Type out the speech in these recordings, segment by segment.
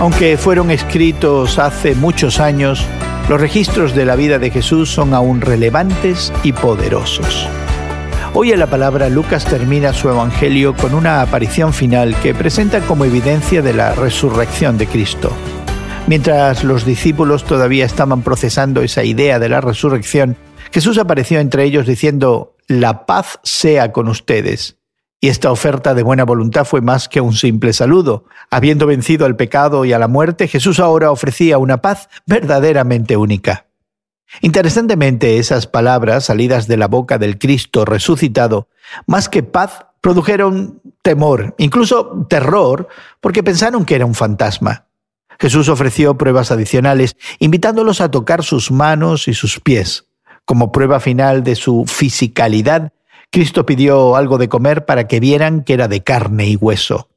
Aunque fueron escritos hace muchos años, los registros de la vida de Jesús son aún relevantes y poderosos. Hoy en la palabra Lucas termina su evangelio con una aparición final que presenta como evidencia de la resurrección de Cristo. Mientras los discípulos todavía estaban procesando esa idea de la resurrección, Jesús apareció entre ellos diciendo, La paz sea con ustedes. Y esta oferta de buena voluntad fue más que un simple saludo. Habiendo vencido al pecado y a la muerte, Jesús ahora ofrecía una paz verdaderamente única. Interesantemente, esas palabras salidas de la boca del Cristo resucitado, más que paz, produjeron temor, incluso terror, porque pensaron que era un fantasma. Jesús ofreció pruebas adicionales, invitándolos a tocar sus manos y sus pies. Como prueba final de su fisicalidad, Cristo pidió algo de comer para que vieran que era de carne y hueso.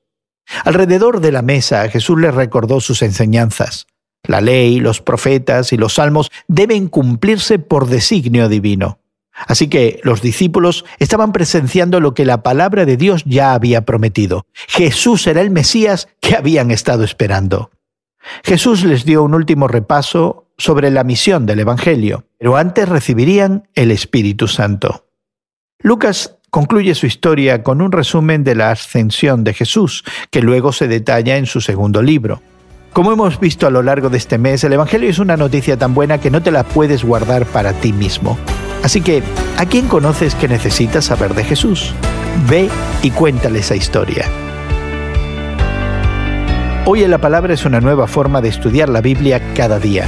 Alrededor de la mesa Jesús les recordó sus enseñanzas. La ley, los profetas y los salmos deben cumplirse por designio divino. Así que los discípulos estaban presenciando lo que la palabra de Dios ya había prometido. Jesús era el Mesías que habían estado esperando. Jesús les dio un último repaso sobre la misión del Evangelio, pero antes recibirían el Espíritu Santo. Lucas concluye su historia con un resumen de la ascensión de Jesús, que luego se detalla en su segundo libro. Como hemos visto a lo largo de este mes, el Evangelio es una noticia tan buena que no te la puedes guardar para ti mismo. Así que, ¿a quién conoces que necesita saber de Jesús? Ve y cuéntale esa historia. Hoy en la Palabra es una nueva forma de estudiar la Biblia cada día.